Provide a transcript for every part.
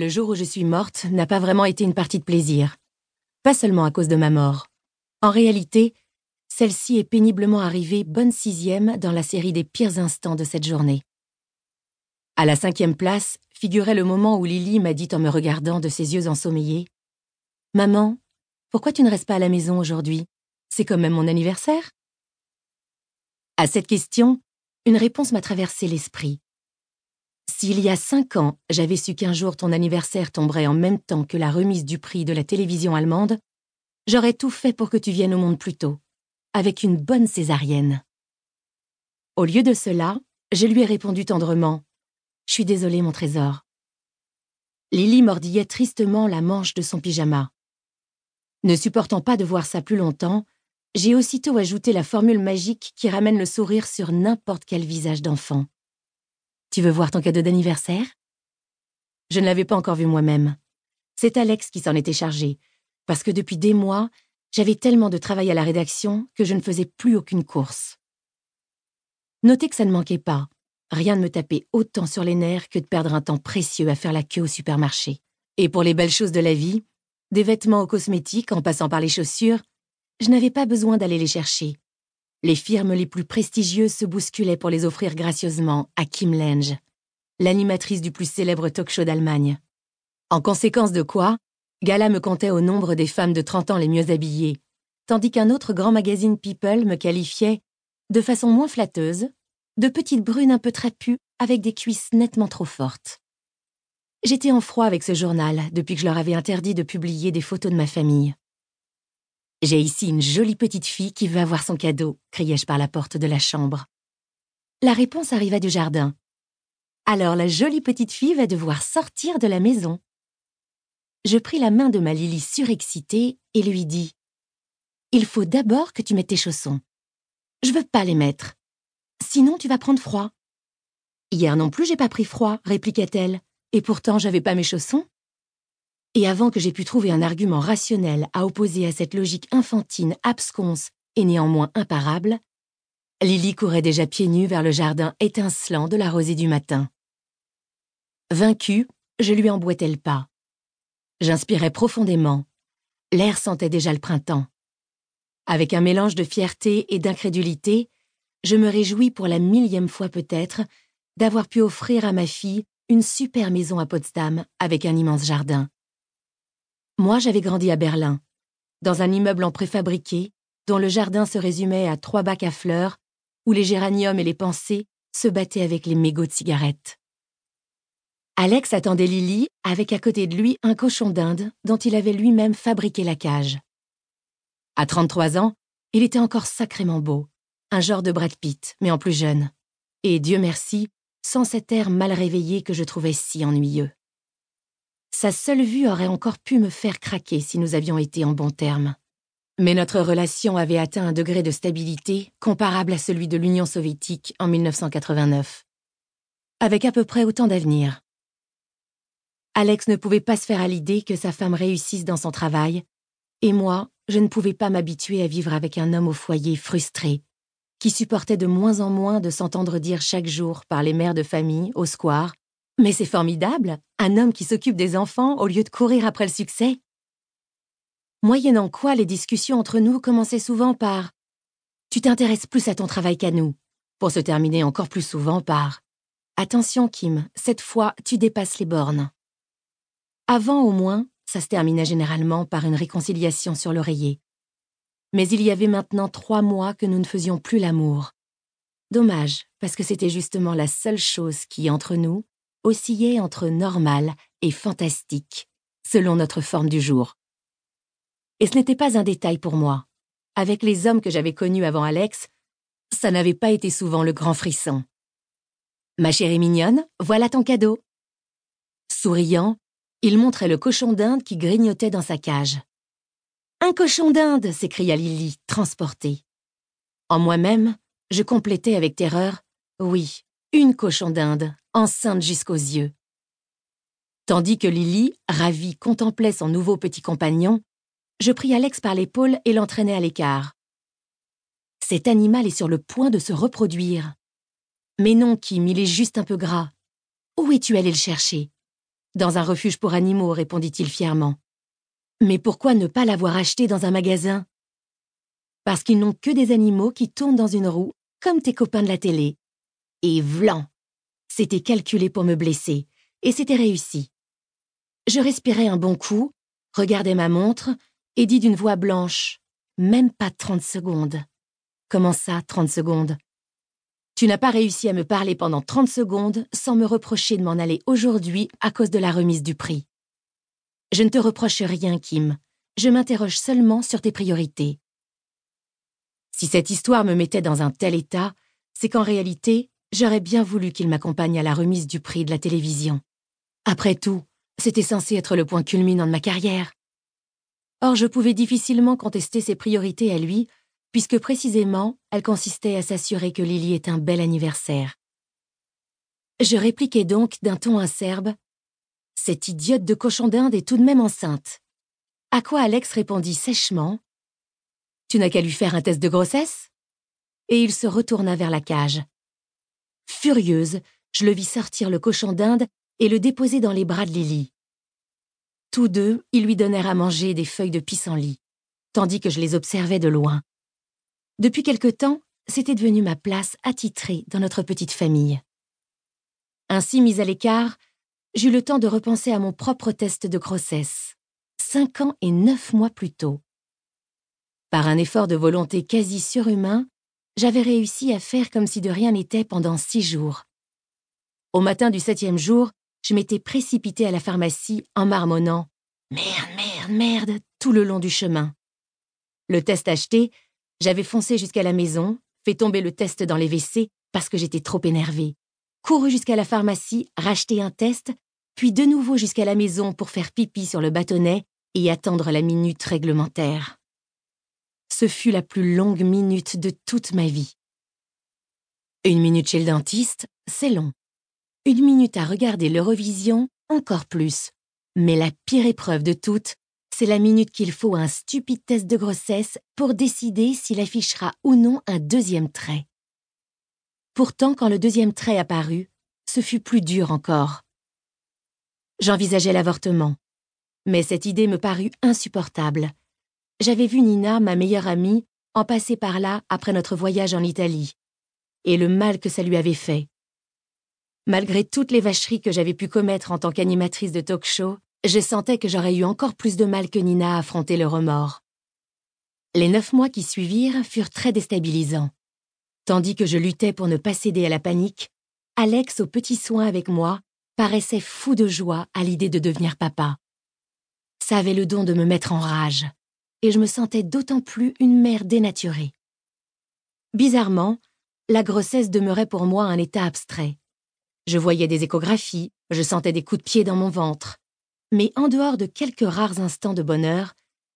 le jour où je suis morte n'a pas vraiment été une partie de plaisir. Pas seulement à cause de ma mort. En réalité, celle-ci est péniblement arrivée bonne sixième dans la série des pires instants de cette journée. À la cinquième place figurait le moment où Lily m'a dit en me regardant de ses yeux ensommeillés Maman, pourquoi tu ne restes pas à la maison aujourd'hui? C'est quand même mon anniversaire À cette question, une réponse m'a traversé l'esprit. S'il y a cinq ans, j'avais su qu'un jour ton anniversaire tomberait en même temps que la remise du prix de la télévision allemande, j'aurais tout fait pour que tu viennes au monde plus tôt, avec une bonne césarienne. Au lieu de cela, je lui ai répondu tendrement Je suis désolée, mon trésor. Lily mordillait tristement la manche de son pyjama. Ne supportant pas de voir ça plus longtemps, j'ai aussitôt ajouté la formule magique qui ramène le sourire sur n'importe quel visage d'enfant. Tu veux voir ton cadeau d'anniversaire? Je ne l'avais pas encore vu moi-même. C'est Alex qui s'en était chargé, parce que depuis des mois, j'avais tellement de travail à la rédaction que je ne faisais plus aucune course. Notez que ça ne manquait pas. Rien ne me tapait autant sur les nerfs que de perdre un temps précieux à faire la queue au supermarché. Et pour les belles choses de la vie, des vêtements aux cosmétiques en passant par les chaussures, je n'avais pas besoin d'aller les chercher. Les firmes les plus prestigieuses se bousculaient pour les offrir gracieusement à Kim Lange, l'animatrice du plus célèbre talk show d'Allemagne. En conséquence de quoi, Gala me comptait au nombre des femmes de 30 ans les mieux habillées, tandis qu'un autre grand magazine People me qualifiait, de façon moins flatteuse, de petites brunes un peu trapues avec des cuisses nettement trop fortes. J'étais en froid avec ce journal depuis que je leur avais interdit de publier des photos de ma famille. J'ai ici une jolie petite fille qui veut avoir son cadeau, criai-je par la porte de la chambre. La réponse arriva du jardin. Alors la jolie petite fille va devoir sortir de la maison. Je pris la main de ma Lily surexcitée et lui dis Il faut d'abord que tu mettes tes chaussons. Je veux pas les mettre. Sinon tu vas prendre froid. Hier non plus j'ai pas pris froid, répliqua-t-elle, et pourtant j'avais pas mes chaussons. Et avant que j'aie pu trouver un argument rationnel à opposer à cette logique infantine, absconce et néanmoins imparable, Lily courait déjà pieds nus vers le jardin étincelant de la rosée du matin. Vaincue, je lui emboîtais le pas. J'inspirais profondément. L'air sentait déjà le printemps. Avec un mélange de fierté et d'incrédulité, je me réjouis pour la millième fois peut-être d'avoir pu offrir à ma fille une super maison à Potsdam avec un immense jardin. Moi, j'avais grandi à Berlin, dans un immeuble en préfabriqué, dont le jardin se résumait à trois bacs à fleurs, où les géraniums et les pensées se battaient avec les mégots de cigarettes. Alex attendait Lily avec à côté de lui un cochon d'Inde dont il avait lui-même fabriqué la cage. À 33 ans, il était encore sacrément beau, un genre de Brad Pitt, mais en plus jeune. Et Dieu merci, sans cet air mal réveillé que je trouvais si ennuyeux. Sa seule vue aurait encore pu me faire craquer si nous avions été en bons termes. Mais notre relation avait atteint un degré de stabilité comparable à celui de l'Union soviétique en 1989, avec à peu près autant d'avenir. Alex ne pouvait pas se faire à l'idée que sa femme réussisse dans son travail, et moi, je ne pouvais pas m'habituer à vivre avec un homme au foyer frustré, qui supportait de moins en moins de s'entendre dire chaque jour par les mères de famille, au square, mais c'est formidable, un homme qui s'occupe des enfants au lieu de courir après le succès. Moyennant quoi les discussions entre nous commençaient souvent par Tu t'intéresses plus à ton travail qu'à nous, pour se terminer encore plus souvent par Attention Kim, cette fois tu dépasses les bornes. Avant au moins, ça se terminait généralement par une réconciliation sur l'oreiller. Mais il y avait maintenant trois mois que nous ne faisions plus l'amour. Dommage, parce que c'était justement la seule chose qui, entre nous, oscillait entre normal et fantastique, selon notre forme du jour. Et ce n'était pas un détail pour moi. Avec les hommes que j'avais connus avant Alex, ça n'avait pas été souvent le grand frisson. Ma chérie mignonne, voilà ton cadeau. Souriant, il montrait le cochon d'Inde qui grignotait dans sa cage. Un cochon d'Inde s'écria Lily, transportée. En moi-même, je complétais avec terreur Oui, une cochon d'Inde, enceinte jusqu'aux yeux. Tandis que Lily, ravie, contemplait son nouveau petit compagnon, je pris Alex par l'épaule et l'entraînai à l'écart. Cet animal est sur le point de se reproduire. Mais non, Kim, il est juste un peu gras. Où es-tu allé le chercher? Dans un refuge pour animaux, répondit-il fièrement. Mais pourquoi ne pas l'avoir acheté dans un magasin? Parce qu'ils n'ont que des animaux qui tournent dans une roue, comme tes copains de la télé. Et vlan C'était calculé pour me blesser, et c'était réussi. Je respirais un bon coup, regardais ma montre, et dis d'une voix blanche Même pas trente secondes. Comment ça, trente secondes? Tu n'as pas réussi à me parler pendant trente secondes sans me reprocher de m'en aller aujourd'hui à cause de la remise du prix. Je ne te reproche rien, Kim. Je m'interroge seulement sur tes priorités. Si cette histoire me mettait dans un tel état, c'est qu'en réalité, j'aurais bien voulu qu'il m'accompagne à la remise du prix de la télévision. Après tout, c'était censé être le point culminant de ma carrière. Or, je pouvais difficilement contester ses priorités à lui, puisque précisément, elles consistaient à s'assurer que Lily ait un bel anniversaire. Je répliquai donc d'un ton acerbe cette idiote de cochon d'Inde est tout de même enceinte. À quoi Alex répondit sèchement Tu n'as qu'à lui faire un test de grossesse Et il se retourna vers la cage. Furieuse, je le vis sortir le cochon d'Inde et le déposer dans les bras de Lily. Tous deux, ils lui donnèrent à manger des feuilles de pissenlit, tandis que je les observais de loin. Depuis quelque temps, c'était devenu ma place attitrée dans notre petite famille. Ainsi mise à l'écart, j'eus le temps de repenser à mon propre test de grossesse, cinq ans et neuf mois plus tôt. Par un effort de volonté quasi surhumain, j'avais réussi à faire comme si de rien n'était pendant six jours. Au matin du septième jour, je m'étais précipitée à la pharmacie en marmonnant Merde, merde, merde tout le long du chemin. Le test acheté, j'avais foncé jusqu'à la maison, fait tomber le test dans les WC parce que j'étais trop énervée couru jusqu'à la pharmacie, racheter un test, puis de nouveau jusqu'à la maison pour faire pipi sur le bâtonnet et attendre la minute réglementaire. Ce fut la plus longue minute de toute ma vie. Une minute chez le dentiste, c'est long. Une minute à regarder l'Eurovision, encore plus. Mais la pire épreuve de toutes, c'est la minute qu'il faut à un stupide test de grossesse pour décider s'il affichera ou non un deuxième trait. Pourtant, quand le deuxième trait apparut, ce fut plus dur encore. J'envisageais l'avortement, mais cette idée me parut insupportable. J'avais vu Nina, ma meilleure amie, en passer par là après notre voyage en Italie, et le mal que ça lui avait fait. Malgré toutes les vacheries que j'avais pu commettre en tant qu'animatrice de talk-show, je sentais que j'aurais eu encore plus de mal que Nina à affronter le remords. Les neuf mois qui suivirent furent très déstabilisants. Tandis que je luttais pour ne pas céder à la panique, Alex, aux petits soins avec moi, paraissait fou de joie à l'idée de devenir papa. Ça avait le don de me mettre en rage, et je me sentais d'autant plus une mère dénaturée. Bizarrement, la grossesse demeurait pour moi un état abstrait. Je voyais des échographies, je sentais des coups de pied dans mon ventre, mais en dehors de quelques rares instants de bonheur,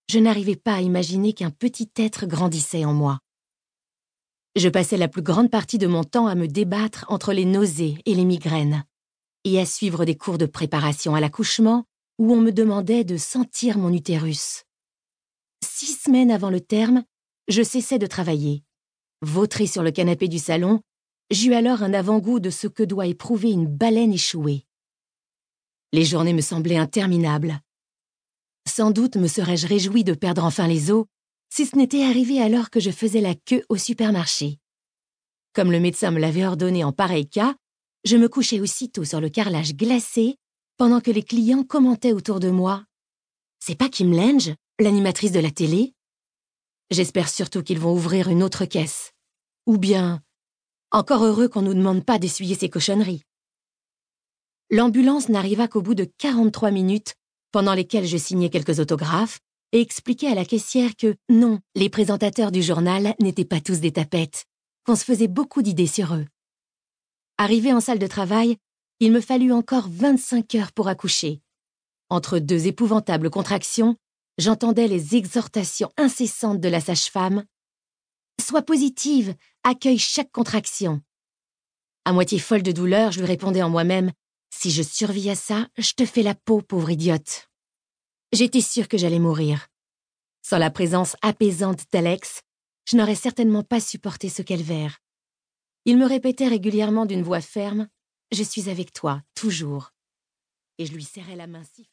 je n'arrivais pas à imaginer qu'un petit être grandissait en moi. Je passais la plus grande partie de mon temps à me débattre entre les nausées et les migraines, et à suivre des cours de préparation à l'accouchement où on me demandait de sentir mon utérus. Six semaines avant le terme, je cessais de travailler. Vautré sur le canapé du salon, j'eus alors un avant-goût de ce que doit éprouver une baleine échouée. Les journées me semblaient interminables. Sans doute me serais-je réjoui de perdre enfin les os, si ce n'était arrivé alors que je faisais la queue au supermarché. Comme le médecin me l'avait ordonné en pareil cas, je me couchais aussitôt sur le carrelage glacé pendant que les clients commentaient autour de moi. C'est pas Kim Lange, l'animatrice de la télé J'espère surtout qu'ils vont ouvrir une autre caisse. Ou bien, encore heureux qu'on nous demande pas d'essuyer ces cochonneries. L'ambulance n'arriva qu'au bout de 43 minutes, pendant lesquelles je signais quelques autographes, et expliquait à la caissière que non, les présentateurs du journal n'étaient pas tous des tapettes, qu'on se faisait beaucoup d'idées sur eux. Arrivé en salle de travail, il me fallut encore 25 heures pour accoucher. Entre deux épouvantables contractions, j'entendais les exhortations incessantes de la sage-femme. Sois positive, accueille chaque contraction. À moitié folle de douleur, je lui répondais en moi-même Si je survis à ça, je te fais la peau, pauvre idiote. J'étais sûre que j'allais mourir. Sans la présence apaisante d'Alex, je n'aurais certainement pas supporté ce calvaire. Il me répétait régulièrement d'une voix ferme Je suis avec toi, toujours. et je lui serrais la main si